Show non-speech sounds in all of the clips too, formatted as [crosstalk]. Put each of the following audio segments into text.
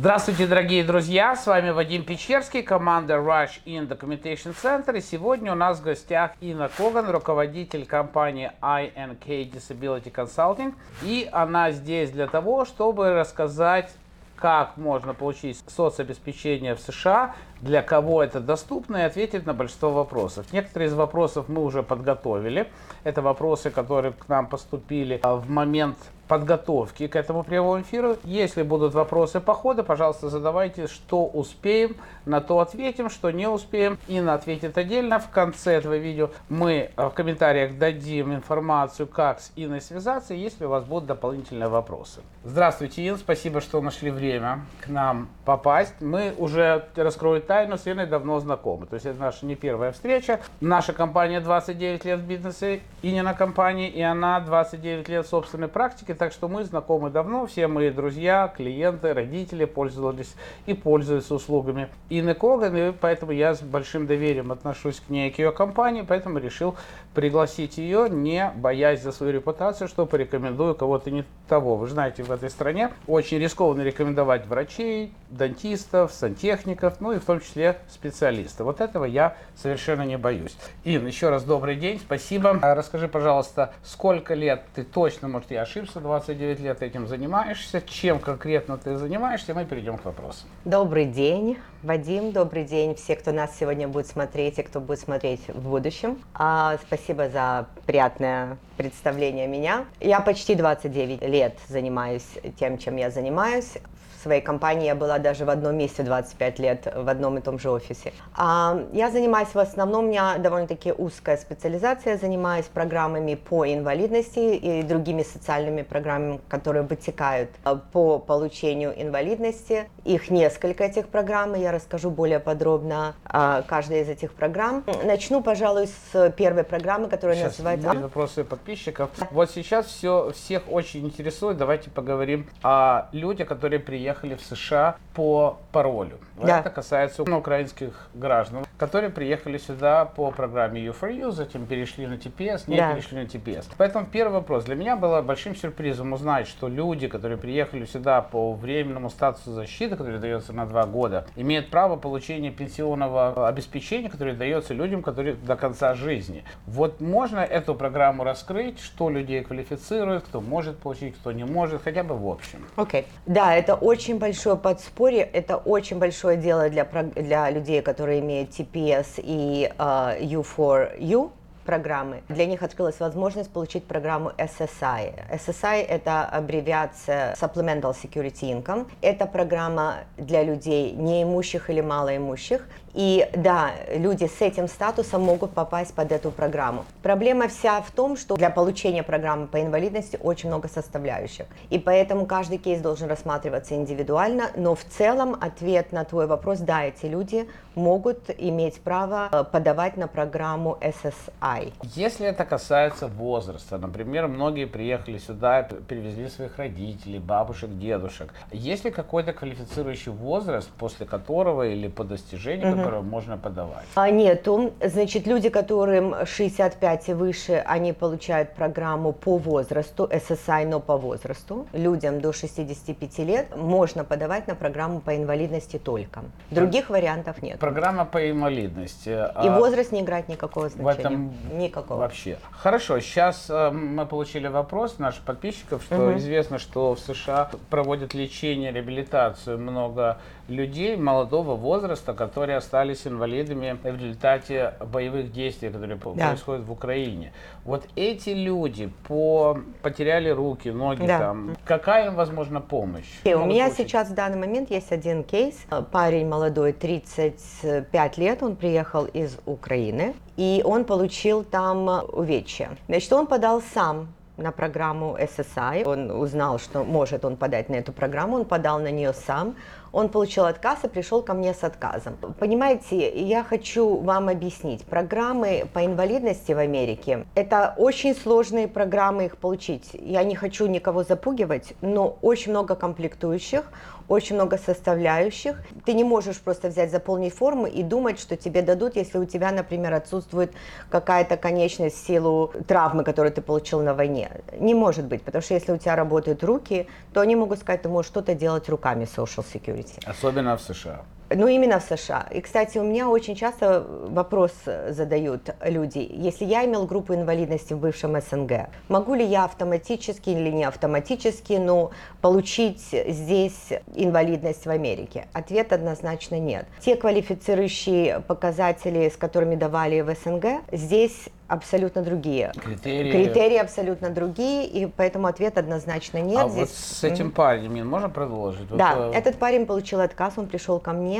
Здравствуйте, дорогие друзья! С вами Вадим Печерский, команда Rush in Documentation Center. И сегодня у нас в гостях Инна Коган, руководитель компании INK Disability Consulting. И она здесь для того, чтобы рассказать как можно получить соцобеспечение в США, для кого это доступно, и ответить на большинство вопросов. Некоторые из вопросов мы уже подготовили. Это вопросы, которые к нам поступили а, в момент подготовки к этому прямому эфиру. Если будут вопросы по ходу, пожалуйста, задавайте, что успеем, на то ответим, что не успеем. Инна ответит отдельно. В конце этого видео мы э, в комментариях дадим информацию, как с Инной связаться, если у вас будут дополнительные вопросы. Здравствуйте, Ин, спасибо, что нашли время к нам попасть. Мы уже, раскрою тайну, с Инной давно знакомы. То есть это наша не первая встреча. Наша компания 29 лет в бизнесе, Инина компания, и она 29 лет собственной практики так что мы знакомы давно, все мои друзья, клиенты, родители пользовались и пользуются услугами Инны Коган, и поэтому я с большим доверием отношусь к ней, к ее компании, поэтому решил пригласить ее, не боясь за свою репутацию, что порекомендую кого-то не того. Вы знаете, в этой стране очень рискованно рекомендовать врачей, дантистов, сантехников, ну и в том числе специалистов. Вот этого я совершенно не боюсь. Ин, еще раз добрый день, спасибо. А расскажи, пожалуйста, сколько лет ты точно, может, я ошибся, 29 лет этим занимаешься. Чем конкретно ты занимаешься? Мы перейдем к вопросу. Добрый день, Вадим. Добрый день все, кто нас сегодня будет смотреть и кто будет смотреть в будущем. А, спасибо за приятное представление меня. Я почти 29 лет занимаюсь тем, чем я занимаюсь своей компании я была даже в одном месте 25 лет, в одном и том же офисе. А, я занимаюсь в основном, у меня довольно-таки узкая специализация, занимаюсь программами по инвалидности и другими социальными программами, которые вытекают а, по получению инвалидности. Их несколько этих программ, и я расскажу более подробно о каждой из этих программ. Начну, пожалуй, с первой программы, которая сейчас называется... вопросы подписчиков. Вот сейчас все, всех очень интересует. Давайте поговорим о людях, которые приехали в США по паролю. Да. Это касается украинских граждан, которые приехали сюда по программе U4U, затем перешли на TPS, не да. перешли на TPS. Поэтому первый вопрос. Для меня было большим сюрпризом узнать, что люди, которые приехали сюда по временному статусу защиты, который дается на два года, имеют право получения пенсионного обеспечения, которое дается людям, которые до конца жизни. Вот можно эту программу раскрыть, что людей квалифицирует, кто может получить, кто не может, хотя бы в общем. Окей. Okay. Да, это очень большое подспорье, это очень большое дело для, для людей, которые имеют TPS и uh, U4U программы. Для них открылась возможность получить программу SSI. SSI – это аббревиация Supplemental Security Income. Это программа для людей неимущих или малоимущих, и да, люди с этим статусом могут попасть под эту программу. Проблема вся в том, что для получения программы по инвалидности очень много составляющих. И поэтому каждый кейс должен рассматриваться индивидуально. Но в целом ответ на твой вопрос, да, эти люди могут иметь право э, подавать на программу SSI. Если это касается возраста, например, многие приехали сюда, привезли своих родителей, бабушек, дедушек. Есть ли какой-то квалифицирующий возраст, после которого или по достижению, которую можно подавать? А, нету. Значит, люди, которым 65 и выше, они получают программу по возрасту, SSI, но по возрасту. Людям до 65 лет можно подавать на программу по инвалидности только. Других вариантов нет. Программа по инвалидности. И а возраст не играет никакого значения. В этом никакого. Вообще. Хорошо, сейчас э, мы получили вопрос наших подписчиков, что угу. известно, что в США проводят лечение, реабилитацию много людей молодого возраста, которые остались инвалидами в результате боевых действий, которые да. происходят в Украине. Вот эти люди по потеряли руки, ноги да. там. Какая им возможна помощь? И у меня получить? сейчас в данный момент есть один кейс. Парень молодой, 35 лет, он приехал из Украины, и он получил там увечья. Значит, он подал сам на программу SSI. Он узнал, что может он подать на эту программу, он подал на нее сам. Он получил отказ и пришел ко мне с отказом. Понимаете, я хочу вам объяснить. Программы по инвалидности в Америке – это очень сложные программы их получить. Я не хочу никого запугивать, но очень много комплектующих, очень много составляющих. Ты не можешь просто взять, заполнить форму и думать, что тебе дадут, если у тебя, например, отсутствует какая-то конечность в силу травмы, которую ты получил на войне. Не может быть, потому что если у тебя работают руки, то они могут сказать, ты можешь что-то делать руками Social Security. Особенно в США. Ну, именно в США. И, кстати, у меня очень часто вопрос задают люди. Если я имел группу инвалидности в бывшем СНГ, могу ли я автоматически или не автоматически, но получить здесь инвалидность в Америке? Ответ однозначно нет. Те квалифицирующие показатели, с которыми давали в СНГ, здесь абсолютно другие. Критерии. Критерии абсолютно другие, и поэтому ответ однозначно нет. А Здесь- вот с этим парнем, можно продолжить? Вот, да, э, этот парень получил отказ, он пришел ко мне,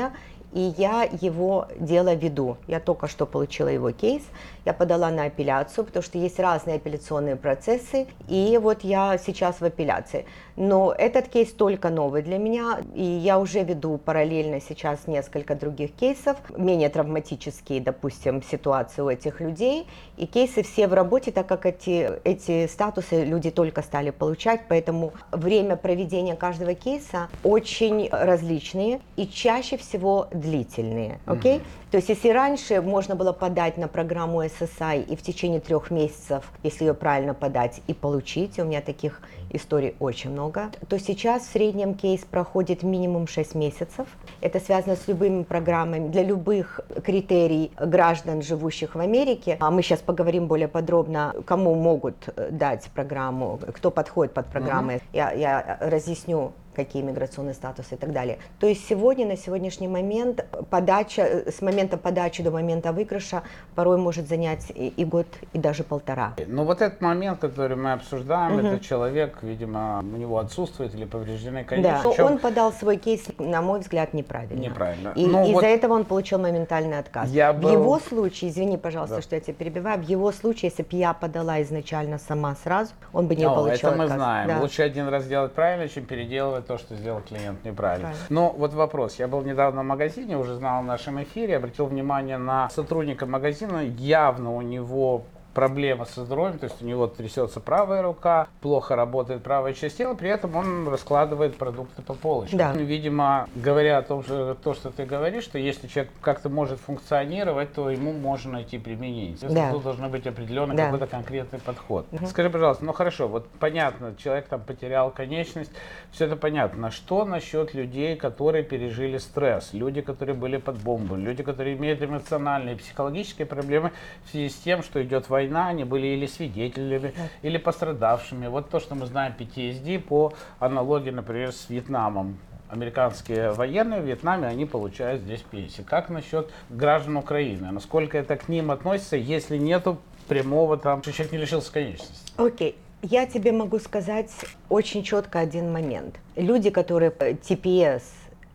и я его дело веду. Я только что получила его кейс, я подала на апелляцию, потому что есть разные апелляционные процессы, и вот я сейчас в апелляции. Но этот кейс только новый для меня, и я уже веду параллельно сейчас несколько других кейсов, менее травматические, допустим, ситуации у этих людей, и кейсы все в работе, так как эти, эти статусы люди только стали получать, поэтому время проведения каждого кейса очень различные и чаще всего длительные, окей? То есть если раньше можно было подать на программу SSI и в течение трех месяцев, если ее правильно подать, и получить, у меня таких историй очень много, то сейчас в среднем кейс проходит минимум 6 месяцев. Это связано с любыми программами, для любых критерий граждан, живущих в Америке. А мы сейчас поговорим более подробно, кому могут э, дать программу, кто подходит под программы. Я, я разъясню какие миграционные статусы и так далее. То есть сегодня, на сегодняшний момент, подача, э, с момента подачи до момента выигрыша порой может занять и, и год, и даже полтора. Ну вот этот момент, который мы обсуждаем, это человек, видимо, у него отсутствует или повреждены Да, конечности. но Причем он подал свой кейс, на мой взгляд, неправильно. Неправильно. И Ну, из-за вот этого он получил моментальный отказ. Я В был- его случае, извини, пожалуйста, Да. что я тебя перебиваю, в его случае, если бы я подала изначально сама сразу, он бы не Ну, получил это мы отказ. знаем. Да. Лучше один раз делать правильно, чем переделывать то, что сделал клиент неправильно. Правильно. Но вот вопрос. Я был недавно в магазине, уже знал в нашем эфире, обратил внимание на сотрудника магазина. Явно у него проблема со здоровьем, то есть у него трясется правая рука, плохо работает правая часть тела, при этом он раскладывает продукты по полочкам. Да. Видимо, говоря о том, что то, что ты говоришь, что если человек как-то может функционировать, то ему можно найти применение. Да. Тут должен быть определенный Да. какой-то конкретный подход. Скажи, пожалуйста, ну хорошо, вот понятно, человек там потерял конечность, все это понятно. Что насчет людей, которые пережили стресс, люди, которые были под бомбой, люди, которые имеют эмоциональные, психологические проблемы в связи с тем, что идет война, они были или свидетелями, или пострадавшими. Вот то, что мы знаем PTSD по аналогии, например, с Вьетнамом. Американские военные в Вьетнаме, они получают здесь пенсии. Как насчет граждан Украины? Насколько это к ним относится, если нету прямого там, что человек не лишился конечности? Окей. Я тебе могу сказать очень четко один момент. Люди, которые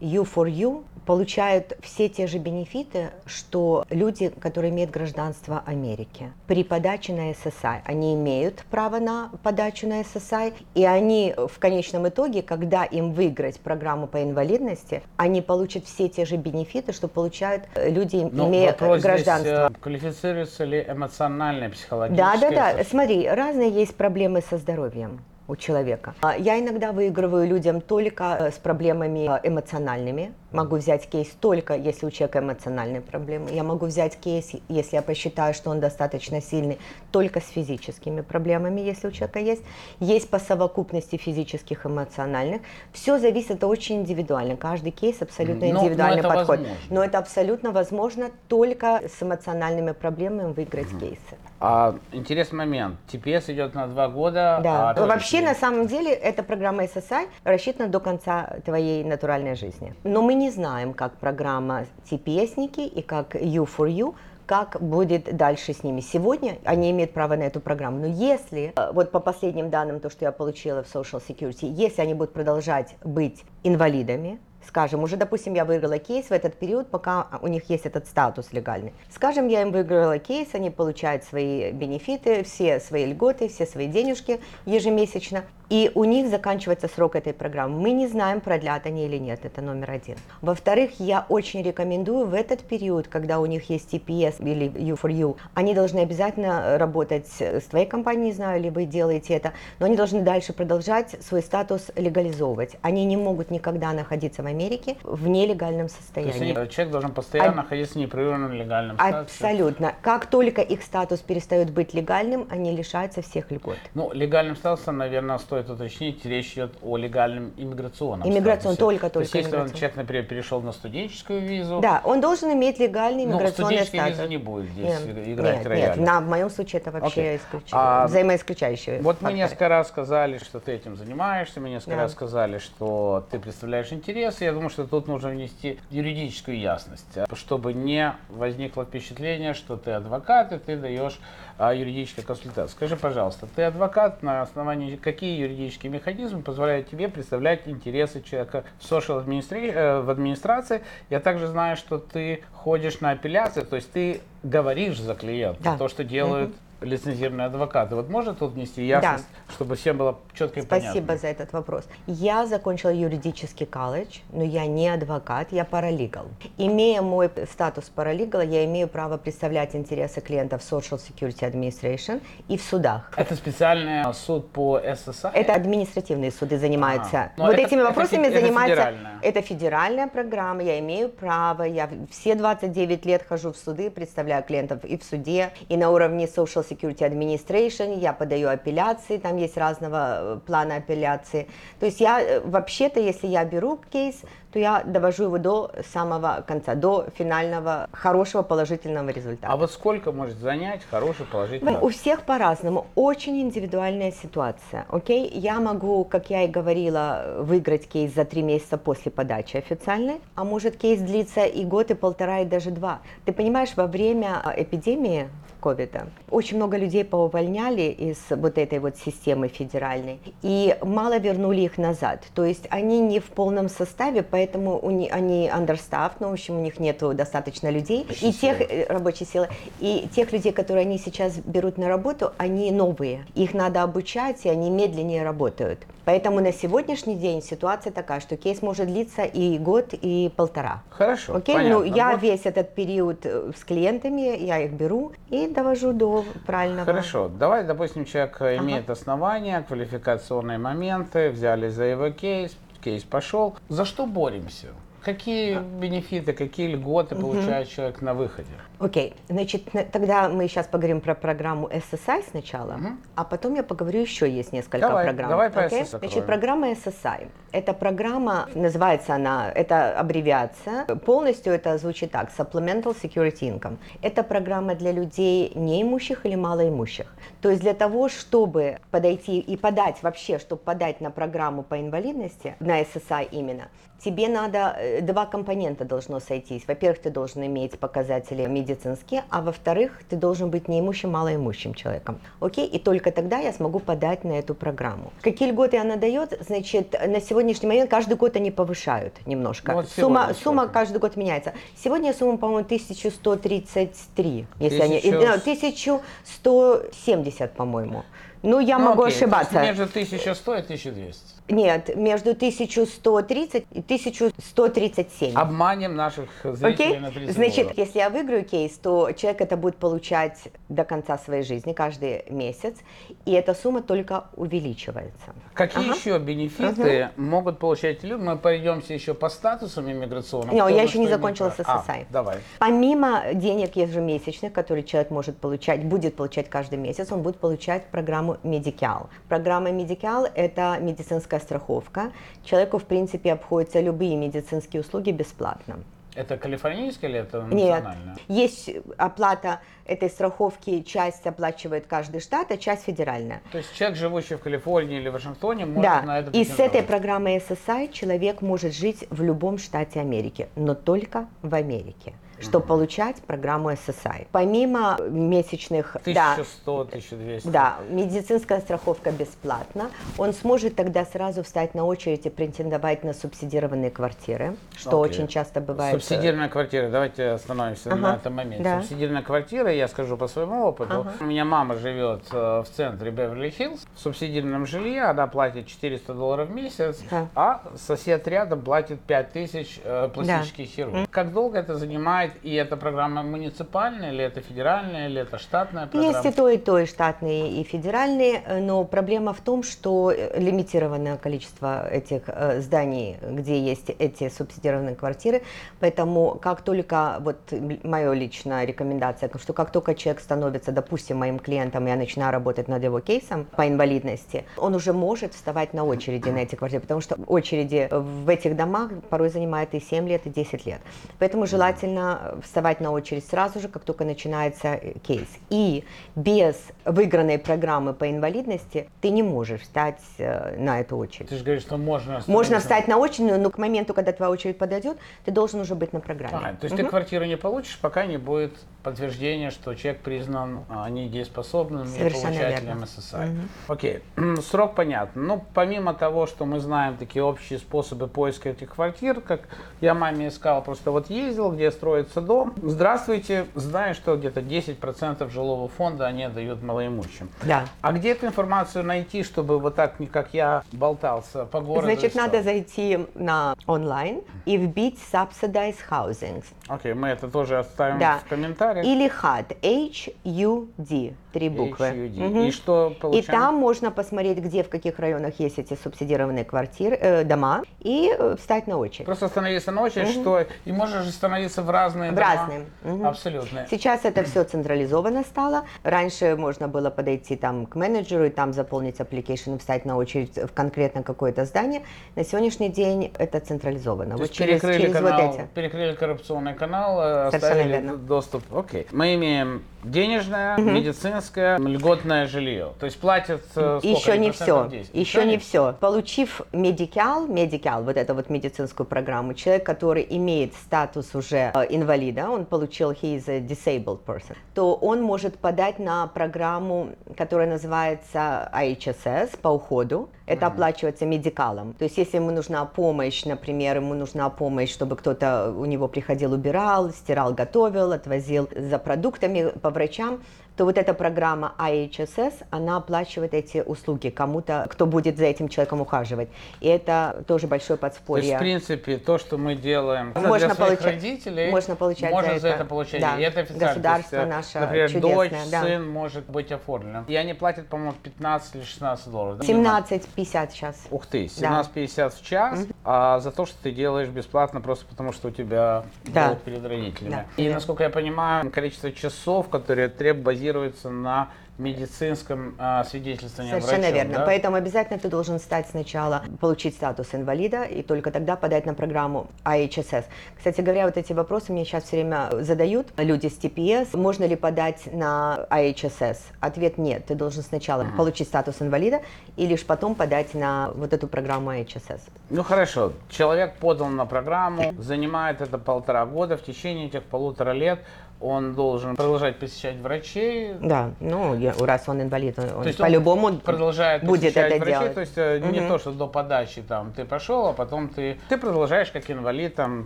э, TPS, U4U, получают все те же бенефиты, что люди, которые имеют гражданство Америки. При подаче на SSI они имеют право на подачу на SSI, и они в конечном итоге, когда им выиграть программу по инвалидности, они получат все те же бенефиты, что получают э, люди, Ну, имея гражданство. здесь, э, квалифицируется ли эмоциональное, Да, психологическое? да, да. со- Смотри, разные есть проблемы со здоровьем у человека. А, Я иногда выигрываю людям только э, с проблемами э, эмоциональными. Могу взять кейс только, если у человека эмоциональные проблемы. Я могу взять кейс, если я посчитаю, что он достаточно сильный, только с физическими проблемами, если у человека есть. Есть по совокупности физических и эмоциональных. Все зависит, это очень индивидуально. Каждый кейс абсолютно Ну, но индивидуальный это подход. возможно. Но это абсолютно возможно только с эмоциональными проблемами выиграть кейсы. А, интересный момент. TPS идет на два года. Да. а Ну, Вообще, на самом деле, эта программа SSI рассчитана до конца твоей натуральной жизни. Но мы не знаем, как программа TPS-ники и как U4U, как будет дальше с ними. Сегодня они имеют право на эту программу. Но если, э, вот по последним данным, то, что я получила в Social Security, если они будут продолжать быть инвалидами, скажем, уже, допустим, я выиграла кейс в этот период, пока у них есть этот статус легальный. Скажем, я им выиграла кейс, они получают свои бенефиты, все свои льготы, все свои денежки ежемесячно, и у них заканчивается срок этой программы. Мы не знаем, продлят они или нет, это номер один. Во-вторых, я очень рекомендую в этот период, когда у них есть TPS или U4U, они должны обязательно работать с твоей компанией, не знаю, ли вы делаете это, но они должны дальше продолжать свой статус легализовывать. Они не могут никогда находиться в Америке в нелегальном То есть состоянии. человек должен постоянно А- находиться в непрерывном легальном статусе. Абсолютно. Как только их статус перестает быть легальным, они лишаются всех льгот. Ну, легальным статусом, наверное, стоит стоит уточнить, речь идет о легальном иммиграционном Иммиграцион, статусе. только, То есть, если он, человек, например, перешел на студенческую визу, Да, он должен иметь легальный иммиграционный статус. виза не будет здесь Нет, играть нет, рояль. нет, на, в моем случае это вообще Окей. исключ- А, взаимоисключающие Вот мы факторы. несколько раз сказали, что ты этим занимаешься, мы несколько Да. раз сказали, что ты представляешь интересы. Я думаю, что тут нужно внести юридическую ясность, а, чтобы не возникло впечатление, что ты адвокат и ты даешь а, юридическую консультацию. Скажи, пожалуйста, ты адвокат, на основании какие юридические механизмы позволяют тебе представлять интересы человека в social administra- э, в администрации? Я также знаю, что ты ходишь на апелляции, то есть ты говоришь за клиента, Да. то, что делают лицензированные адвокаты. Вот может тут внести ясность, чтобы всем было четко и Спасибо понятно? за этот вопрос. Я закончила юридический колледж, но я не адвокат, я паралигал. Имея мой статус паралигала, я имею право представлять интересы клиентов в Social Security Administration и в судах. Это специальный суд по SSI? Это административные суды занимаются. Ага. Но вот это- этими вопросами это занимается. федеральная. это федеральная программа. Я имею право. Я все 29 лет хожу в суды, представляю клиентов и в суде, и на уровне Social Security Administration. Я подаю апелляции. Там есть разного э, плана апелляции. То есть я э, вообще-то, если я беру кейс, то я довожу его до самого конца, до финального хорошего положительного результата. А вот сколько может занять хороший положительный У всех по-разному, очень индивидуальная ситуация, окей? Я могу, как я и говорила, выиграть кейс за три месяца после подачи официальной, а может кейс длиться и год, и полтора, и даже два. Ты понимаешь, во время а, эпидемии ковида очень много людей поувольняли из вот этой вот системы федеральной, и мало вернули их назад. То есть они не в полном составе, поэтому у ни- они understaffed, ну, в общем, у них нету достаточно людей. Рабочей и тех, силы. э, рабочей силы. И тех людей, которые они сейчас берут на работу, они новые. Их надо обучать, и они медленнее работают. Поэтому на сегодняшний день ситуация такая, что кейс может длиться и год, и полтора. Хорошо, Окей, понятно. ну я Вот весь этот период э, с клиентами, я их беру и довожу до правильного. Хорошо, давай, допустим, человек э, имеет основания, квалификационные моменты, взяли за его кейс, кейс пошел. За что боремся? Какие бенефиты, какие льготы получает человек на выходе? Окей, значит, на- тогда мы сейчас поговорим про программу SSI сначала, а потом я поговорю еще есть несколько Давай, программ. давай по окей? SSI Значит, программа SSI. Это программа, называется она, это аббревиация, полностью это звучит так, Supplemental Security Income. Это программа для людей неимущих или малоимущих. То есть для того, чтобы подойти и подать вообще, чтобы подать на программу по инвалидности, на SSI именно, тебе надо, э, два компонента должно сойтись. Во-первых, ты должен иметь показатели медицинские, а во-вторых, ты должен быть неимущим, малоимущим человеком. Окей? И только тогда я смогу подать на эту программу. Какие льготы она дает? Значит, на сегодняшний момент каждый год они повышают немножко. Ну, вот сумма, сегодня сумма сколько? каждый год меняется. Сегодня сумма, по-моему, 1133, если они... Тысячу- э, 1170, по-моему. Ну, я Ну, могу окей, ошибаться. Между 1100 и 1200. Нет, между 1130 и 1137. Обманем наших зрителей Окей? на 30 Значит, долларов. если я выиграю кейс, то человек это будет получать до конца своей жизни, каждый месяц, и эта сумма только увеличивается. Какие Ага. еще бенефиты могут получать люди? Мы пройдемся еще по статусам иммиграционным. Не, Кто я еще не закончила с. SSI. А, давай. Помимо денег ежемесячных, которые человек может получать, будет получать каждый месяц, он будет получать программу Медикал. Программа Медикал – это медицинская страховка. Человеку, в принципе, обходятся любые медицинские услуги бесплатно. Это калифорнийская или это Нет, национальная? есть оплата этой страховки, часть оплачивает каждый штат, а часть федеральная. То есть человек, живущий в Калифорнии или Вашингтоне, может Да, на это и с этой программой SSI человек может жить в любом штате Америки, но только в Америке, чтобы получать программу SSI. Помимо месячных... да, 1100, 1200. Да, медицинская страховка бесплатна. Он сможет тогда сразу встать на очередь и претендовать на субсидированные квартиры, что Окей. очень часто бывает. Субсидированная квартира, давайте остановимся Ага, на этом моменте. да. Субсидированная квартира, я скажу по своему опыту. Ага. У меня мама живет э, в центре Беверли-Хиллз. В субсидированном жилье она платит 400 долларов в месяц, Да. а сосед рядом платит 5000 э, пластический хирург. Как долго это занимает Insight, и эта программа муниципальная, или это федеральная, или это штатная программа? Есть и то, и то, и штатные, и федеральные, но проблема в том, что э, лимитированное количество этих э, зданий, где есть эти субсидированные квартиры, поэтому как только, вот моя личная рекомендация, что как только человек становится, допустим, моим клиентом, я начинаю работать над его кейсом по инвалидности, он уже может вставать на очереди на эти квартиры, потому что очереди в этих домах порой занимают и 7 лет, и 10 лет. Поэтому желательно вставать на очередь сразу же, как только начинается кейс. И без выигранной программы по инвалидности ты не можешь встать э, на эту очередь. Ты же говоришь, что можно... Можно встать на очередь, но к моменту, когда твоя очередь подойдет, ты должен уже быть на программе. А, то есть угу. ты квартиру не получишь, пока не будет подтверждение, что человек признан а, недееспособным и получателем верно. СССР. Угу. Окей, [clears throat] срок понятен. Ну, помимо того, что мы знаем такие общие способы поиска этих квартир, как я маме искал, просто вот ездил, где строится дом. Здравствуйте, знаю, что где-то 10% жилого фонда они отдают малоимущим. Да. А где эту информацию найти, чтобы вот так, не как я, болтался по городу? Значит, надо зайти на онлайн и вбить subsidized housing. Окей, мы это тоже оставим да. в комментариях комментариях. Или HUD, H-U-D, три буквы. Угу. И что получаем? И там можно посмотреть, где, в каких районах есть эти субсидированные квартиры, э, дома, и э, встать на очередь. Просто становиться на очередь, угу. что и можешь становиться в разные в дома. разные. Угу. Абсолютно. Сейчас это все [clears throat] централизовано стало. Раньше можно было подойти там к менеджеру и там заполнить application встать на очередь в конкретно какое-то здание. На сегодняшний день это централизовано. То вот через, перекрыли через канал, вот эти. Перекрыли коррупционный канал, э, Совершенно оставили верно. доступ Окей. Мы имеем денежное, угу. медицинское, льготное жилье. То есть платят э, сколько? Еще не все. 10? Еще не все. Получив медикал, медикал, вот эту вот медицинскую программу, человек, который имеет статус уже э, инвалида, он получил he is a disabled person, то он может подать на программу, которая называется IHSS по уходу. Это mm оплачивается медикалом. То есть если ему нужна помощь, например, ему нужна помощь, чтобы кто-то у него приходил, убирал, стирал, готовил, отвозил за продуктами по врачам, то вот эта программа IHSS, она оплачивает эти услуги кому-то, кто будет за этим человеком ухаживать. И это тоже большое подспорье. То есть, в принципе, то, что мы делаем можно для своих получать, родителей, можно, получать можно за, за это, получать. Да. И это официально. Государство есть, наше Например, чудесное, дочь, да. сын может быть оформлен. И они платят, по-моему, 15 или 16 долларов. 17,50 сейчас. Ух ты, 17,50 да. в час, mm-hmm. а за то, что ты делаешь бесплатно просто потому, что у тебя да. долг перед родителями. Да. И, насколько я понимаю, количество часов, которые требуют, базируется на медицинском а, свидетельствовании Совершенно врачом, верно. Да? Поэтому обязательно ты должен стать сначала, получить статус инвалида, и только тогда подать на программу IHSS. Кстати говоря, вот эти вопросы мне сейчас все время задают люди с TPS. Можно ли подать на IHSS? Ответ нет. Ты должен сначала uh-huh. получить статус инвалида и лишь потом подать на вот эту программу IHSS. Ну хорошо. Человек подал на программу, занимает это полтора года. В течение этих полутора лет он должен продолжать посещать врачей. Да, ну, раз он инвалид, он, он по-любому продолжает будет это врачей, делать. То есть угу. не то, что до подачи там ты пошел, а потом ты, ты продолжаешь как инвалид там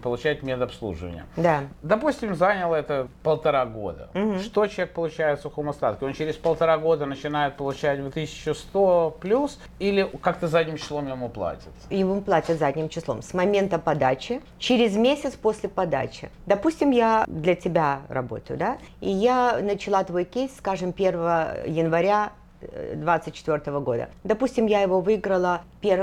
получать медобслуживание. Да. Допустим, заняло это полтора года. Угу. Что человек получает в сухом остатке? Он через полтора года начинает получать в 1100 плюс или как-то задним числом ему платят? Ему платят задним числом. С момента подачи, через месяц после подачи. Допустим, я для тебя работаю, да, и я начала твой кейс, скажем, 1 января 2024 э, года. Допустим, я его выиграла 1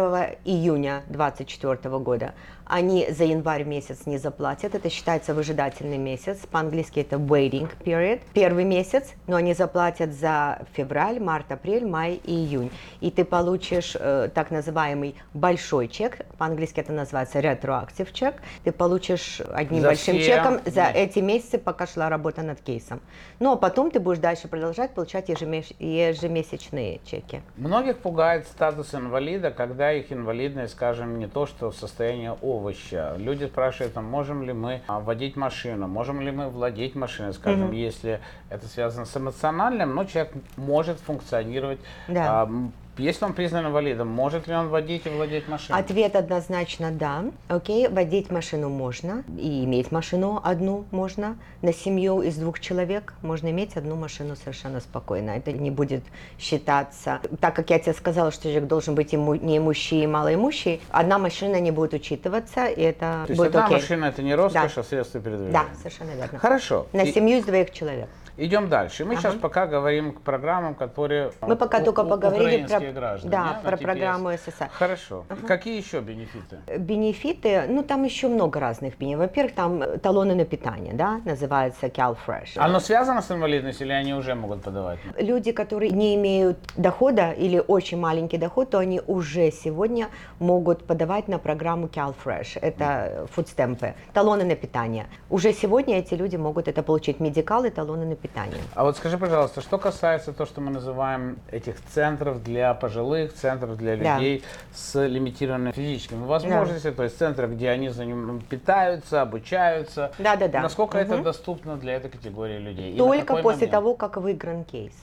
июня 2024 года они за январь месяц не заплатят. Это считается выжидательный месяц. По-английски это waiting period. Первый месяц, но они заплатят за февраль, март, апрель, май и июнь. И ты получишь э, так называемый большой чек. По-английски это называется retroactive чек. Ты получишь одним за большим все... чеком за да. эти месяцы, пока шла работа над кейсом. Ну а потом ты будешь дальше продолжать получать ежемесячные чеки. Многих пугает статус инвалида, когда их инвалидность, скажем, не то, что состояние О, овоща. Люди спрашивают, там, можем ли мы а, водить машину, можем ли мы владеть машиной, скажем, mm-hmm. если это связано с эмоциональным, но человек может функционировать. Да. А, Если он признан инвалидом, может ли он водить и владеть машиной? Ответ однозначно да. Окей, водить машину можно, и иметь машину одну можно. На семью из двух человек можно иметь одну машину совершенно спокойно. Это не будет считаться, так как я тебе сказала, что человек должен быть иму, неимущий и малоимущий, одна машина не будет учитываться, и это То есть будет одна окей. машина это не роскошь, Да. а средство передвижения. Да, совершенно верно. Хорошо. На И- семью из двоих человек. Идем дальше. Мы Ага. сейчас пока говорим к программам, которые Мы пока у- только у- поговорили про, граждане, да, про программу СССР. Хорошо. Какие еще бенефиты? Бенефиты, ну там еще много разных бенефитов. Во-первых, там э, талоны на питание, да, называется CalFresh. Оно связано с инвалидностью или они уже могут подавать? Люди, которые не имеют дохода или очень маленький доход, то они уже сегодня могут подавать на программу CalFresh. Это фудстемпы, талоны на питание. Уже сегодня эти люди могут это получить, медикалы, талоны на питание. А вот скажи, пожалуйста, что касается то, что мы называем этих центров для пожилых, центров для Да. людей с лимитированными физическими возможностями, то есть центры, где они за ним питаются, обучаются. Да-да-да. Насколько это Мгм. доступно для этой категории людей? Только после момент? того, как выигран кейс.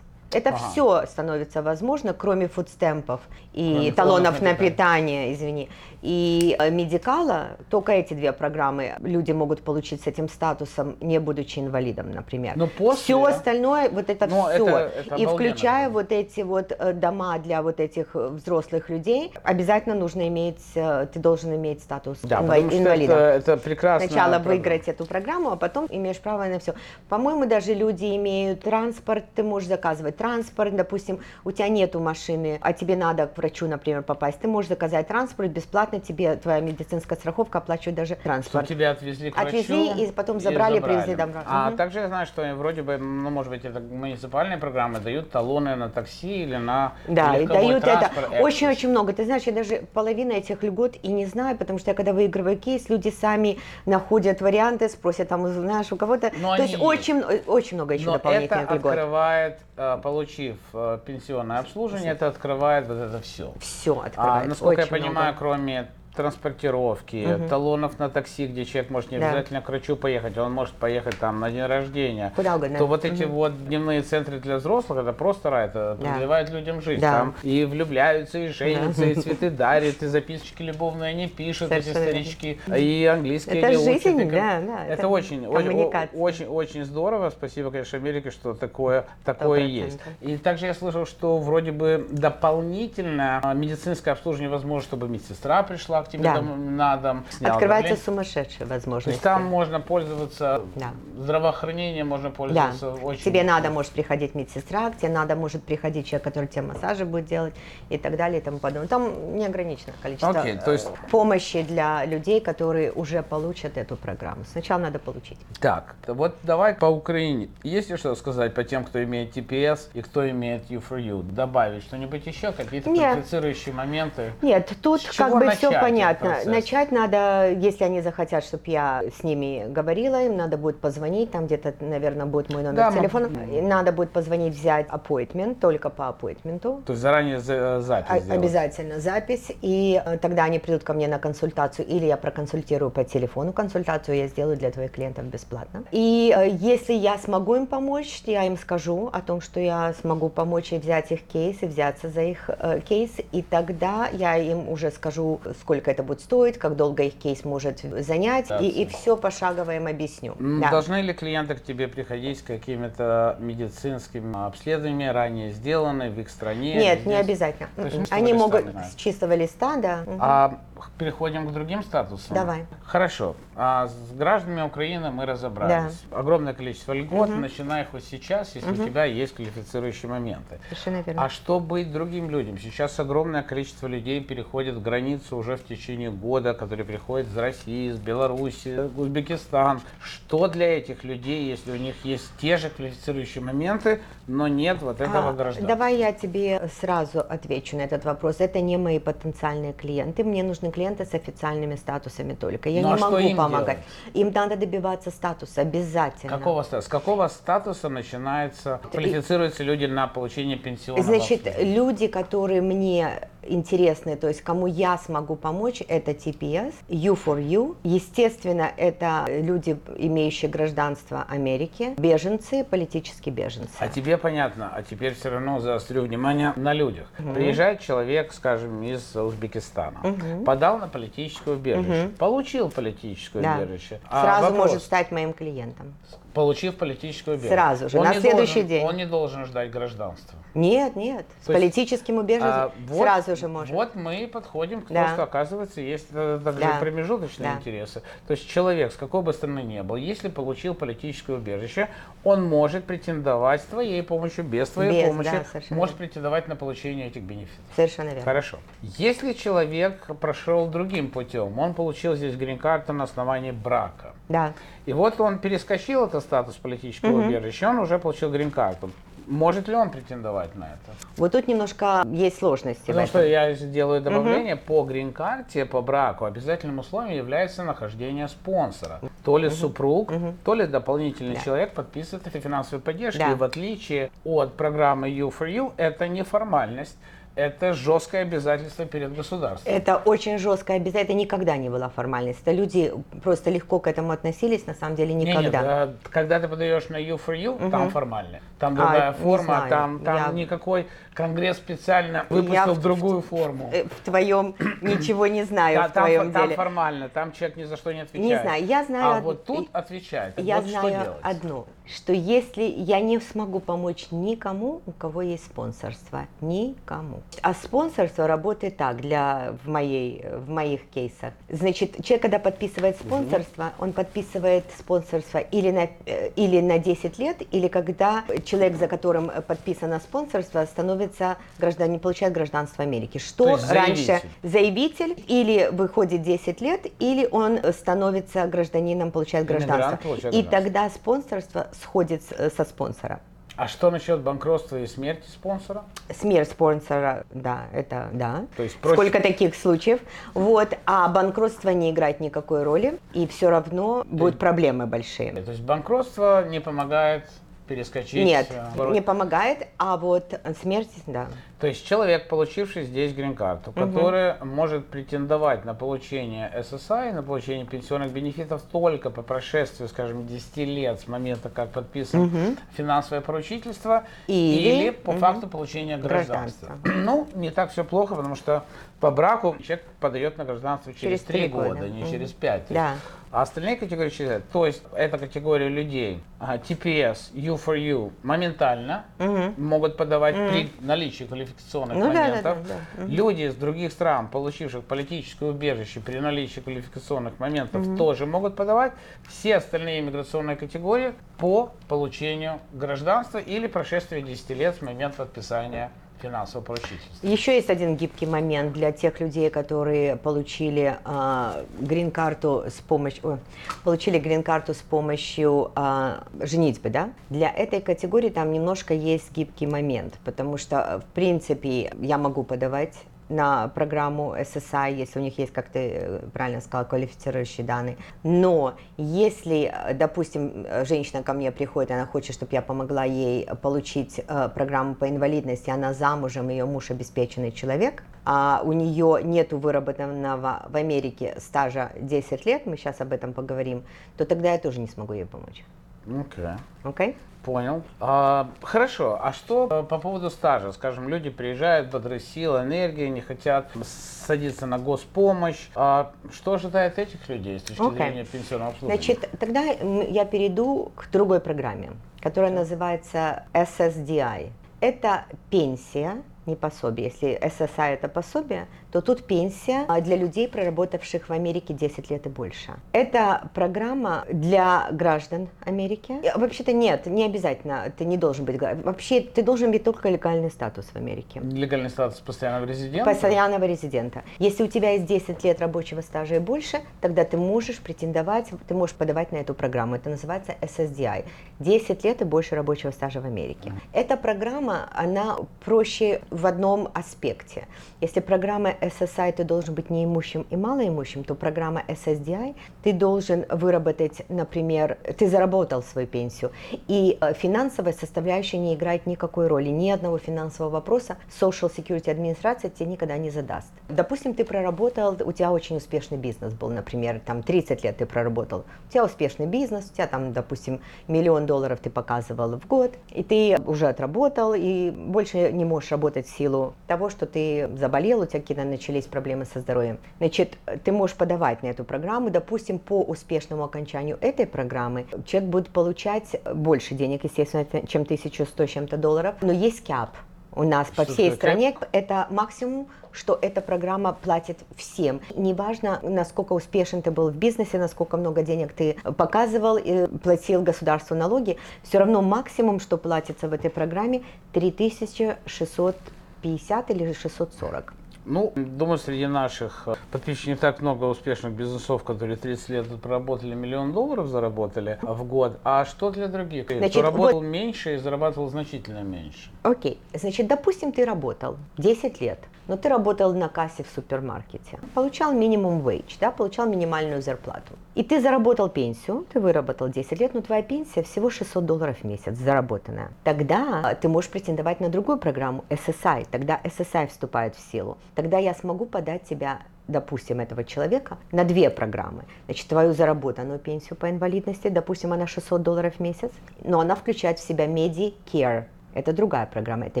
Это Ага. все становится возможно, кроме фудстемпов и Кроме талонов на питание, извини. И э, медикала, только эти две программы люди могут получить с этим статусом, не будучи инвалидом, например. Но после- Все остальное, вот это Но все, это- это и включая вот эти вот э, дома для вот этих э, взрослых людей, обязательно нужно иметь, ты должен иметь статус Да, инва- инвалида. это, это прекрасно. Сначала выиграть эту программу, а потом имеешь право на все. По-моему, даже люди имеют транспорт, ты можешь заказывать транспорт, допустим, у тебя нету машины, а тебе надо к врачу, например, попасть, ты можешь заказать транспорт, бесплатно тебе твоя медицинская страховка оплачивает даже Что транспорт. тебя отвезли к Отвезли врачу и потом забрали, привезли домой. А Мгм. также я знаю, что вроде бы, ну, может быть, это муниципальные программы дают талоны на такси или на Да, и дают транспорт. это очень-очень много. Ты знаешь, я даже половину этих льгот и не знаю, потому что я когда выигрываю кейс, люди сами находят варианты, спросят там, знаешь, у кого-то. Но То они есть очень, очень много еще Но это дополнительных льгот. открывает, э, получив э, пенсионное обслуживание, это открывает вот это все. Все А, открывается. насколько я понимаю, много. кроме транспортировки, талонов на такси, где человек может не Да. обязательно к врачу поехать, он может поехать там на день рождения. Куда угодно. То вот эти вот дневные центры для взрослых, это просто рай, это Да. продлевает людям жизнь. Да. Там и влюбляются, и женятся, и цветы дарят, и записочки любовные они пишут, эти Совершенно верно. старички, и английский Это они учат, жизнь, и ком- да, да, Это это очень, очень, очень, очень здорово. Спасибо, конечно, Америке, что такое, такое есть. И также я слышал, что вроде бы дополнительно а, медицинское обслуживание возможно, чтобы медсестра пришла тебе Да. на дом, сняла Открывается давление. То возможности. есть там можно пользоваться Да. здравоохранением, можно Да, пользоваться очень. тебе надо может приходить медсестра, тебе надо может приходить человек, который тебе массажи будет делать и так далее и тому подобное. Там неограниченное количество Окей, то есть- э, помощи для людей, которые уже получат эту программу. Сначала надо получить. Так, вот давай по Украине. Есть ли что сказать по тем, кто имеет TPS и кто имеет U4U? Добавить что-нибудь еще, какие-то квалифицирующие моменты? Нет, тут как бы начать все понятно. процесс? Начать надо, если они захотят, чтобы я с ними говорила, им надо будет позвонить, там где-то, наверное, будет мой номер Да, мы- телефона. И Надо будет позвонить, взять appointment, только по аппойтменту. То есть заранее за- запись А- сделать? Обязательно запись, и э, тогда они придут ко мне на консультацию, или я проконсультирую по телефону. Консультацию я сделаю для твоих клиентов бесплатно. И э, если я смогу им помочь, я им скажу о том, что я смогу помочь и взять их кейс, и взяться за их э, кейс, и тогда я им уже скажу, сколько это будет стоить, как долго их кейс может занять, Да, и, и все пошагово им объясню. Да. Должны ли клиенты к тебе приходить с какими-то медицинскими обследованиями, ранее сделанные в их стране? Нет, не здесь? обязательно. То есть М-м. Они могут начинают. с чистого листа, да. А переходим к другим статусам. Давай. Хорошо. А с гражданами Украины мы разобрались. Огромное количество льгот, начиная их вот сейчас, если у тебя есть квалифицирующие моменты. Совершенно верно. А что быть другим людям? Сейчас огромное количество людей переходит границу уже в течение года, которые приходят из России, из Беларуси, Узбекистан. Что для этих людей, если у них есть те же квалифицирующие моменты, но нет вот этого А, гражданства? Давай я тебе сразу отвечу на этот вопрос. Это не мои потенциальные клиенты. Мне нужны клиенты с официальными статусами только. Я Ну, а не что могу им помогать. делать? Им надо добиваться статуса обязательно. Какого, с какого статуса начинается, квалифицируются люди на получение пенсионного Значит, обслуживания? люди, которые мне интересные, то есть кому я смогу помочь, это TPS, U for You. Естественно, это люди, имеющие гражданство Америки, беженцы, политические беженцы. А тебе понятно, а теперь все равно заострю внимание на людях. Угу. Приезжает человек, скажем, из Узбекистана, угу. подал на политическое убежище, угу. получил политическое да. убежище. А Сразу вопрос, может стать моим клиентом получив политическое убежище. Сразу же, он на следующий должен, день. Он не должен ждать гражданства. Нет, нет, с То политическим убежищем а, вот, сразу же может. Вот мы и подходим к тому, что, оказывается, есть э, даже да. промежуточные да. интересы. То есть человек, с какой бы страны ни был, если получил политическое убежище, он может претендовать с твоей помощью, без твоей без, помощи, да, может претендовать на получение этих бенефитов. Совершенно верно. Хорошо. Если человек прошел другим путем, он получил здесь грин-карту на основании брака. Да. И вот он перескочил этот статус политического угу. убежища, он уже получил грин-карту. Может ли он претендовать на это? Вот тут немножко есть сложности. Потому что я сделаю добавление угу. по грин-карте, по браку. Обязательным условием является нахождение спонсора. То ли угу. супруг, угу. то ли дополнительный да. человек подписывает эти финансовые поддержки. Да. И в отличие от программы U4U, это не формальность это жесткое обязательство перед государством. Это очень жесткое обязательство. Это никогда не была формальность. Это люди просто легко к этому относились, на самом деле никогда. Нет, нет, а когда ты подаешь на U for You, угу. там формально. Там другая а, форма, там, там я... никакой Конгресс специально выпустил я в другую форму. Э, в твоем [clears throat] ничего не знаю, в твоем деле. Там формально, там человек ни за что не отвечает. Не знаю, я знаю. А вот тут отвечает. Я вот знаю одно, что если я не смогу помочь никому, у кого есть спонсорство, никому. А спонсорство работает так для в моей в моих кейсах. Значит, человек когда подписывает спонсорство, угу. он подписывает спонсорство или на э, или на 10 лет, или когда человек, за которым подписано спонсорство, становится гражданин, получает гражданство Америки. Что раньше заявитель или выходит 10 лет, или он становится гражданином, получает гражданство. Получает и тогда спонсорство сходит со спонсора. А что насчет банкротства и смерти спонсора? Смерть спонсора, да, это да. То есть проще... Сколько таких случаев? Вот, а банкротство не играет никакой роли, и все равно будут проблемы большие. То есть банкротство не помогает перескочить? Нет, э, не помогает, а вот смерть, да. То есть человек, получивший здесь грин-карту, угу. который может претендовать на получение SSI, на получение пенсионных бенефитов только по прошествии, скажем, 10 лет с момента, как подписан угу. финансовое поручительство, или, или по угу. факту получения гражданства. гражданства. [clears throat] Ну, не так все плохо, потому что по браку человек подает на гражданство через, три года, года, не угу. через 5. Да. А остальные категории через То есть эта категория людей, TPS, U4U, моментально угу. могут подавать угу. при наличии квалификационных ну, моментов. Да, да, да, да. Люди из других стран, получивших политическое убежище при наличии квалификационных моментов, угу. тоже могут подавать. Все остальные иммиграционные категории по получению гражданства или прошествии 10 лет с момента подписания финансового поручительства. Еще есть один гибкий момент для тех людей, которые получили э, грин-карту с помощью, получили грин-карту с помощью э, женитьбы, да? Для этой категории там немножко есть гибкий момент, потому что, в принципе, я могу подавать на программу SSI, если у них есть, как ты э, правильно сказал, квалифицирующие данные. Но если, допустим, женщина ко мне приходит, она хочет, чтобы я помогла ей получить э, программу по инвалидности, она замужем, ее муж обеспеченный человек, а у нее нет выработанного в Америке стажа 10 лет, мы сейчас об этом поговорим, то тогда я тоже не смогу ей помочь. Окей. Okay. Okay? Понял. А, хорошо. А что э, по поводу стажа? Скажем, люди приезжают, бодры силы, энергии, не хотят садиться на госпомощь. А что ожидает этих людей с точки okay. зрения пенсионного обслуживания? Значит, тогда я перейду к другой программе, которая называется SSDI. Это пенсия не пособие. Если SSI это пособие, то тут пенсия для людей, проработавших в Америке 10 лет и больше. Это программа для граждан Америки. Вообще-то нет, не обязательно, ты не должен быть... Вообще, ты должен иметь только легальный статус в Америке. Легальный статус постоянного резидента? Постоянного резидента. Если у тебя есть 10 лет рабочего стажа и больше, тогда ты можешь претендовать, ты можешь подавать на эту программу. Это называется SSDI. 10 лет и больше рабочего стажа в Америке. Эта программа, она проще в одном аспекте. Если программа SSI ты должен быть неимущим и малоимущим, то программа SSDI ты должен выработать, например, ты заработал свою пенсию, и э, финансовая составляющая не играет никакой роли, ни одного финансового вопроса Social Security администрация тебе никогда не задаст. Допустим, ты проработал, у тебя очень успешный бизнес был, например, там 30 лет ты проработал, у тебя успешный бизнес, у тебя там, допустим, миллион долларов ты показывал в год, и ты уже отработал, и больше не можешь работать в силу того, что ты заболел, у тебя какие-то начались проблемы со здоровьем. Значит, ты можешь подавать на эту программу, допустим, по успешному окончанию этой программы человек будет получать больше денег, естественно, чем 1100 чем-то долларов, но есть кап, у нас что по всей стране кэп? это максимум, что эта программа платит всем. Неважно, насколько успешен ты был в бизнесе, насколько много денег ты показывал и платил государству налоги, все равно максимум, что платится в этой программе, 3650 или 640. Ну, думаю, среди наших э, подписчиков не так много успешных бизнесов, которые 30 лет проработали, миллион долларов заработали в год. А что для других? Значит, Кто работал вот... меньше и зарабатывал значительно меньше. Окей. Значит, допустим, ты работал 10 лет но ты работал на кассе в супермаркете, получал минимум wage, да, получал минимальную зарплату. И ты заработал пенсию, ты выработал 10 лет, но твоя пенсия всего 600 долларов в месяц заработанная. Тогда ты можешь претендовать на другую программу SSI, тогда SSI вступает в силу. Тогда я смогу подать тебя допустим, этого человека на две программы. Значит, твою заработанную пенсию по инвалидности, допустим, она 600 долларов в месяц, но она включает в себя Medicare, это другая программа, это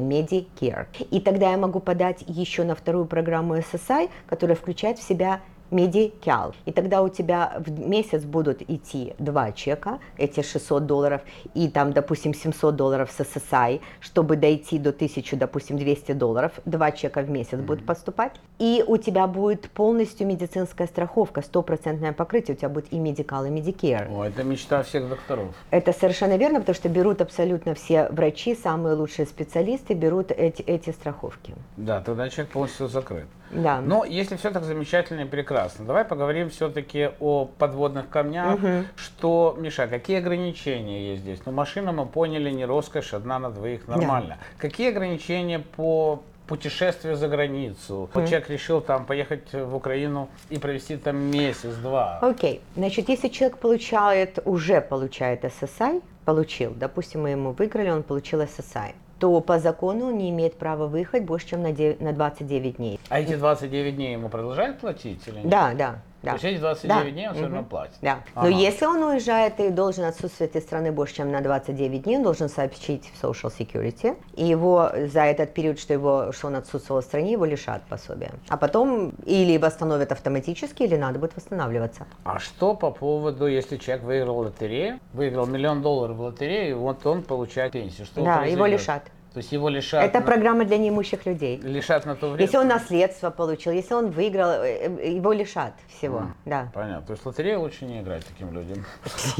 Medicare. И тогда я могу подать еще на вторую программу SSI, которая включает в себя Медикал. И тогда у тебя в месяц будут идти два чека, эти 600 долларов, и там, допустим, 700 долларов с SSI, чтобы дойти до 1000, допустим, 200 долларов. Два чека в месяц mm-hmm. будут поступать. И у тебя будет полностью медицинская страховка, стопроцентное покрытие. У тебя будет и медикал, и медикер. О, это мечта всех докторов. Это совершенно верно, потому что берут абсолютно все врачи, самые лучшие специалисты берут эти, эти страховки. Да, тогда человек полностью закрыт. Да. Но если все так замечательно и прекрасно, давай поговорим все-таки о подводных камнях. Угу. Что, Миша, какие ограничения есть здесь? Ну, машина, мы поняли, не роскошь, одна на двоих, нормально. Да. Какие ограничения по путешествию за границу. Вот человек решил там поехать в Украину и провести там месяц-два. Окей, okay. значит, если человек получает, уже получает SSI, получил, допустим, мы ему выиграли, он получил SSI, то по закону он не имеет права выехать больше, чем на, 9, на 29 дней. А эти 29 дней ему продолжают платить или нет? Да, да. Да. То есть эти 29 да. дней он все равно платит? Да. Ага. Но если он уезжает и должен отсутствовать из страны больше, чем на 29 дней, он должен сообщить в Social Security. И его за этот период, что, его, что он отсутствовал в стране, его лишат пособия. А потом или восстановят автоматически, или надо будет восстанавливаться. А что по поводу, если человек выиграл лотерею, выиграл миллион долларов в лотерею, вот он получает пенсию? Что да, его лишат. То есть его лишат... Это на... программа для неимущих людей. Лишат на то время? Если он наследство получил, если он выиграл, э, э, его лишат всего, mm. да. Понятно. То есть лотерею лучше не играть таким людям.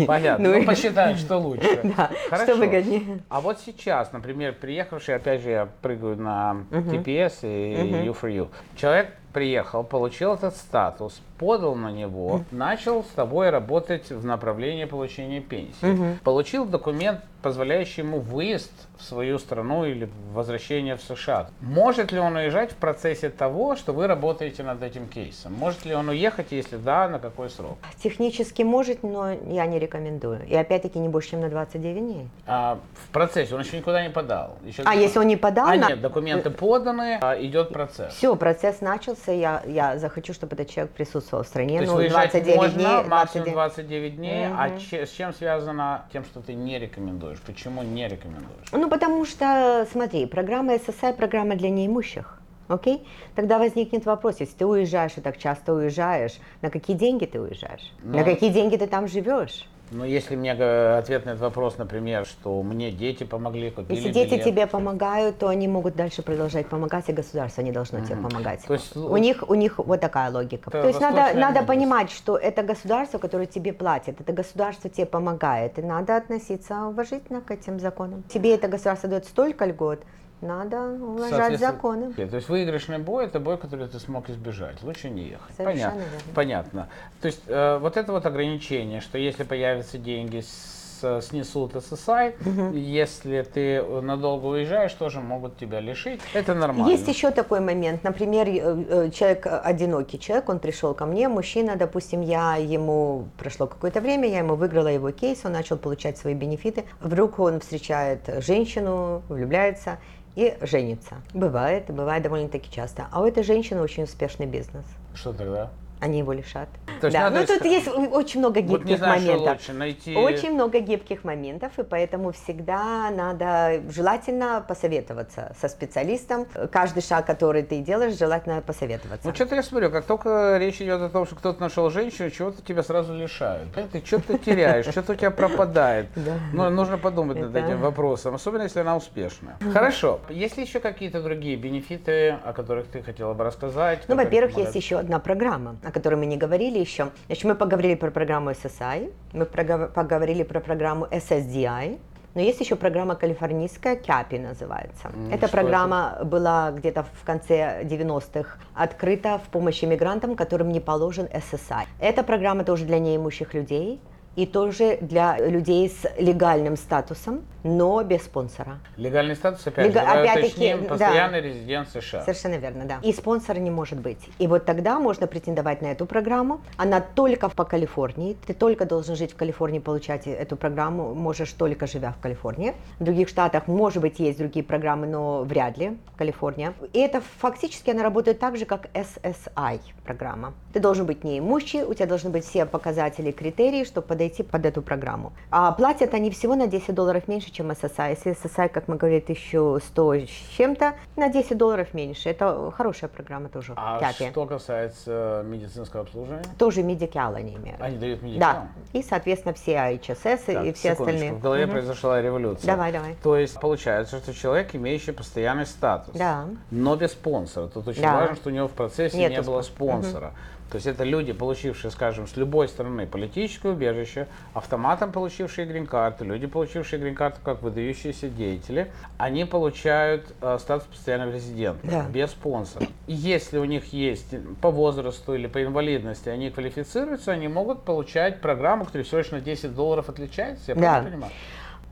Понятно. Ну, посчитаем, что лучше. [laughs] Да, что выгоднее. А вот сейчас, например, приехавший, опять же, я прыгаю на TPS и U4U. Человек приехал, получил этот статус, подал на него, начал с тобой работать в направлении получения пенсии. Получил документ, позволяющий ему выезд в свою страну или возвращение в США. Может ли он уезжать в процессе того, что вы работаете над этим кейсом? Может ли он уехать, если да, на какой срок? Технически может, но я не рекомендую. И опять-таки не больше, чем на 29 дней. А в процессе он еще никуда не подал? Еще а если он не подал? А на... нет, документы поданы, а идет процесс. Все, процесс начался, я, я захочу, чтобы этот человек присутствовал в стране. То есть ну, 29 можно, дней. Максимум 29 дней. Угу. А че, с чем связано тем, что ты не рекомендуешь? Почему не рекомендуешь? Ну, потому что, смотри, программа SSI – программа для неимущих. Окей? Тогда возникнет вопрос, если ты уезжаешь и так часто уезжаешь, на какие деньги ты уезжаешь? Но... На ну, какие деньги ты там живешь? Ну, если мне ответ на этот вопрос, например, что мне дети помогли, купили Если дети билет. тебе помогают, то они могут дальше продолжать помогать, и государство не должно mm-hmm. тебе помогать. То есть, у, них, у них вот такая логика. То есть надо, надо понимать, что это государство, которое тебе платит, это государство тебе помогает, и надо относиться уважительно к этим законам. Тебе это государство дает столько льгот, надо уважать законы. То есть выигрышный бой это бой, который ты смог избежать. Лучше не ехать. Совершенно Понятно. Понятно. То есть э, вот это вот ограничение, что если появятся деньги с э, снесут SSI. Если ты надолго уезжаешь, тоже могут тебя лишить. Это нормально. Есть еще такой момент. Например, э, э, человек, э, одинокий человек, он пришел ко мне, мужчина, допустим, я ему, прошло какое-то время, я ему выиграла его кейс, он начал получать свои бенефиты. Вдруг он встречает женщину, влюбляется и женится. Бывает, бывает довольно-таки часто. А у этой женщины очень успешный бизнес. Что тогда? Они его лишат. То есть да, надо ну тут есть очень много Вот не гибких знаю, моментов. лучше, найти... Очень много гибких моментов, и поэтому всегда надо желательно посоветоваться со специалистом. Каждый шаг, который ты делаешь, желательно посоветоваться. Ну, что-то я смотрю, как только речь идет о том, что кто-то нашел женщину, чего-то тебя сразу лишают. Ты что-то теряешь, что-то у тебя пропадает. [laughs] Да. Ну, нужно подумать над этим вопросом, особенно если она успешная. Хорошо. Есть ли еще какие-то другие бенефиты, о которых ты хотела бы рассказать? Ну, во-первых, есть еще одна программа, о которой мы не говорили еще. Значит, мы поговорили про программу SSI, мы поговорили про программу SSDI, но есть еще программа калифорнийская, CAPI называется. М, Эта программа была где-то в конце 90-х открыта в помощь иммигрантам, которым не положен SSI. Эта программа тоже для неимущих людей и тоже для людей с легальным статусом, но без спонсора. Легальный статус, опять Лега- же, опять-таки, уточним, да. постоянный резидент США. Совершенно верно, да. И спонсора не может быть. И вот тогда можно претендовать на эту программу. Она только по Калифорнии. Ты только должен жить в Калифорнии, получать эту программу. Можешь только живя в Калифорнии. В других штатах, может быть, есть другие программы, но вряд ли Калифорния. И это фактически она работает так же, как SSI программа. Ты должен быть неимущий, у тебя должны быть все показатели, критерии, чтобы подойти под эту программу. А платят они всего на 10 долларов меньше, чем SSI. Если SSI, как мы говорили, 1100 с чем-то, на 10 долларов меньше. Это хорошая программа тоже. А Капи. что касается медицинского обслуживания? Тоже медикал они имеют. Они дают медикал? Да. И, соответственно, все HSS Так, и все остальные. В голове Мгм. произошла революция. Давай, давай. То есть получается, что человек, имеющий постоянный статус, Да. но без спонсора. Тут очень Да. важно, что у него в процессе Нету не было спон- спонсора. То есть это люди, получившие, скажем, с любой стороны политическое убежище, автоматом получившие грин-карты, люди, получившие грин-карту как выдающиеся деятели, они получают э, статус постоянного резидента Да. без спонсора. И если у них есть по возрасту или по инвалидности, они квалифицируются, они могут получать программу, которая всего лишь на 10 долларов отличается, я Да. понимаю?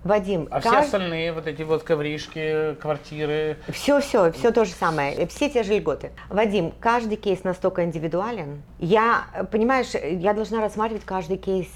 Вадим, А все кажд- остальные вот эти вот ковришки, квартиры, Все, все, все то же самое, все те же льготы. Вадим, каждый кейс настолько индивидуален. Я, понимаешь, я должна рассматривать каждый кейс.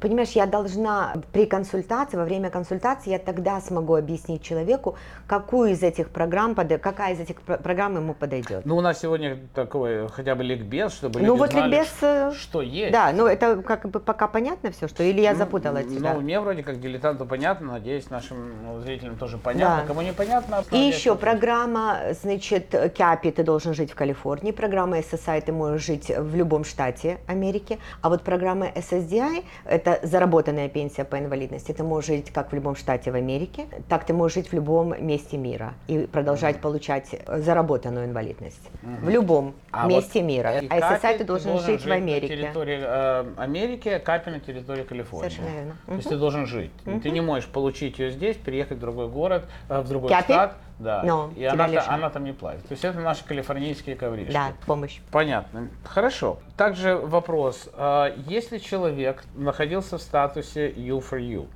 Понимаешь, я должна при консультации, во время консультации, я тогда смогу объяснить человеку, какую из этих программ, пода- какая из этих про- программ ему подойдет. Ну, у нас сегодня такой хотя бы ликбез, чтобы Ну люди вот знали, ликбез, э, что есть. Да, ну это как бы пока понятно все, что или я Ну, запутала тебя? Ну, мне вроде как дилетанту понятно, надеюсь, нашим ну, зрителям тоже понятно. Да. Кому непонятно, И еще программа, значит, КАПИ ты должен жить в Калифорнии, программа SSI ты можешь жить в любом штате Америки, а вот программа SSDI, это заработанная пенсия по инвалидности, ты можешь жить как в любом штате в Америке, так ты можешь жить в любом месте мира и продолжать получать э, заработанную инвалидность. В любом А месте вот мира. А SSI ты должен жить в на Америке. территории э, Америки, а капи на территории Калифорнии. Совершенно верно. То есть ты должен жить. Ты не можешь получить ее здесь, переехать в другой город, э, в другой Капи? штат. Да. Но и она, лишат. она там не платит. То есть это наши калифорнийские ковришки. Да, помощь. Понятно. Хорошо. Также вопрос. А, Если человек находился в статусе U for U,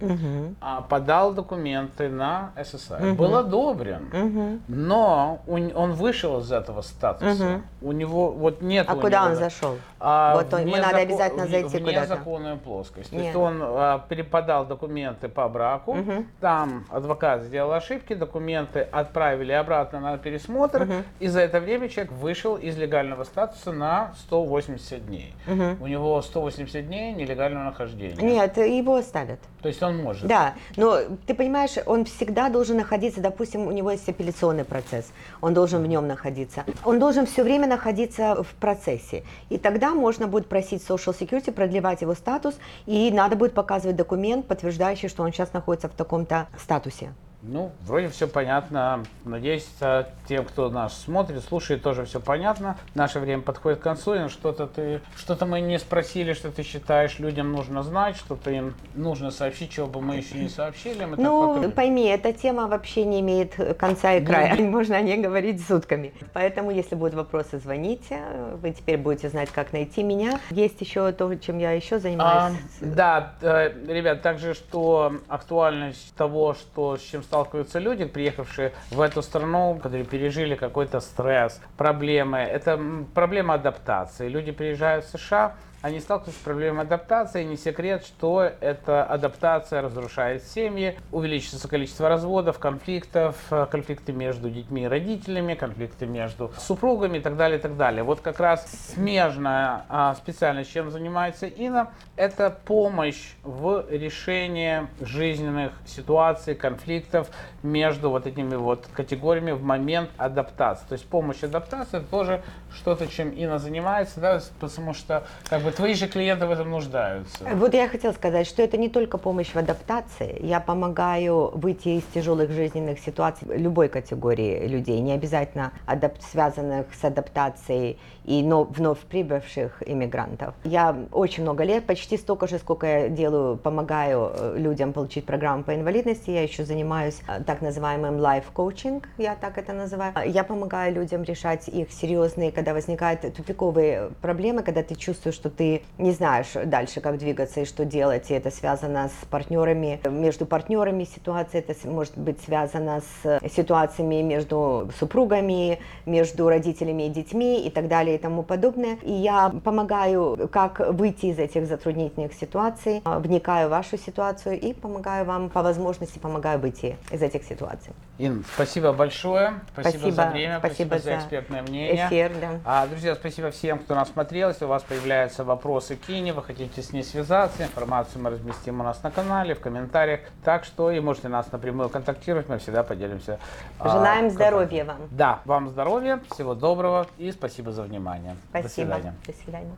а, подал документы на SSI, был одобрен, но у н- он вышел из этого статуса, у него вот нет А куда него, он зашел? а, Вот он- ему надо обязательно зайти в куда-то. незаконную плоскость. То есть Нет. он а, переподал документы по браку, там адвокат сделал ошибки, документы отправили обратно на пересмотр, и за это время человек вышел из легального статуса на 180 дней. У него 180 дней нелегального нахождения. Нет, его оставят. То есть он может. Да, но ты понимаешь, он всегда должен находиться, допустим, у него есть апелляционный процесс, он должен в нем находиться. Он должен все время находиться в процессе. И тогда можно будет просить Social Security продлевать его статус, и надо будет показывать документ, подтверждающий, что он сейчас находится в таком-то статусе. Ну, вроде все понятно. Надеюсь, а, тем, кто нас смотрит, слушает, тоже все понятно. Наше время подходит к концу. и Что-то ты, что-то мы не спросили, что ты считаешь, людям нужно знать, что-то им нужно сообщить, чего бы мы еще не сообщили. Мы Ну, пока- пойми, эта тема вообще не имеет конца и края. Можно о ней говорить сутками. Поэтому, если будут вопросы, звоните. Вы теперь будете знать, как найти меня. Есть еще то, чем я еще А, занимаюсь. да, э, ребят, также, что актуальность того, что, с чем сталкиваются люди, приехавшие в эту страну, которые пережили какой-то стресс, проблемы, это проблема адаптации. Люди приезжают в США, они сталкиваются с проблемой адаптации. Не секрет, что эта адаптация разрушает семьи, увеличится количество разводов, конфликтов, э, конфликты между детьми и родителями, конфликты между супругами и так далее, и так далее. Вот как раз смежная а, специальность, чем занимается Инна, это помощь в решении жизненных ситуаций, конфликтов между вот этими вот категориями в момент адаптации. То есть помощь адаптации это тоже что-то, чем Инна занимается, да, потому что как бы твои же клиенты в этом нуждаются. Вот я хотела сказать, что это не только помощь в адаптации. Я помогаю выйти из тяжелых жизненных ситуаций любой категории людей, не обязательно адап- связанных с адаптацией и но- вновь прибывших иммигрантов. Я очень много лет, почти столько же, сколько я делаю, помогаю э, людям получить программу по инвалидности. Я еще занимаюсь э, так называемым лайф-коучинг, я так это называю. Я помогаю людям решать их серьезные, когда возникают тупиковые проблемы, когда ты чувствуешь, что ты не знаешь дальше, как двигаться и что делать, и это связано с партнерами, между партнерами ситуация, это может быть связано с ситуациями между супругами, между родителями и детьми и так далее и тому подобное. И я помогаю, как выйти из этих затруднительных ситуаций, а, вникаю в вашу ситуацию и помогаю вам по возможности, помогаю выйти из этих ситуаций. Ин, спасибо большое. Спасибо, за Спасибо, время, спасибо спасибо, за за экспертное мнение. Эфир, да. А, друзья, спасибо всем, кто нас смотрел. Если у вас появляются вопросы к Ине, вы хотите с ней связаться, информацию мы разместим у нас на канале, в комментариях. Так что и можете нас напрямую контактировать, мы всегда поделимся. а, Желаем как- здоровья вам. Да, вам здоровья, всего доброго и спасибо за внимание. До Спасибо. свидания. До свидания.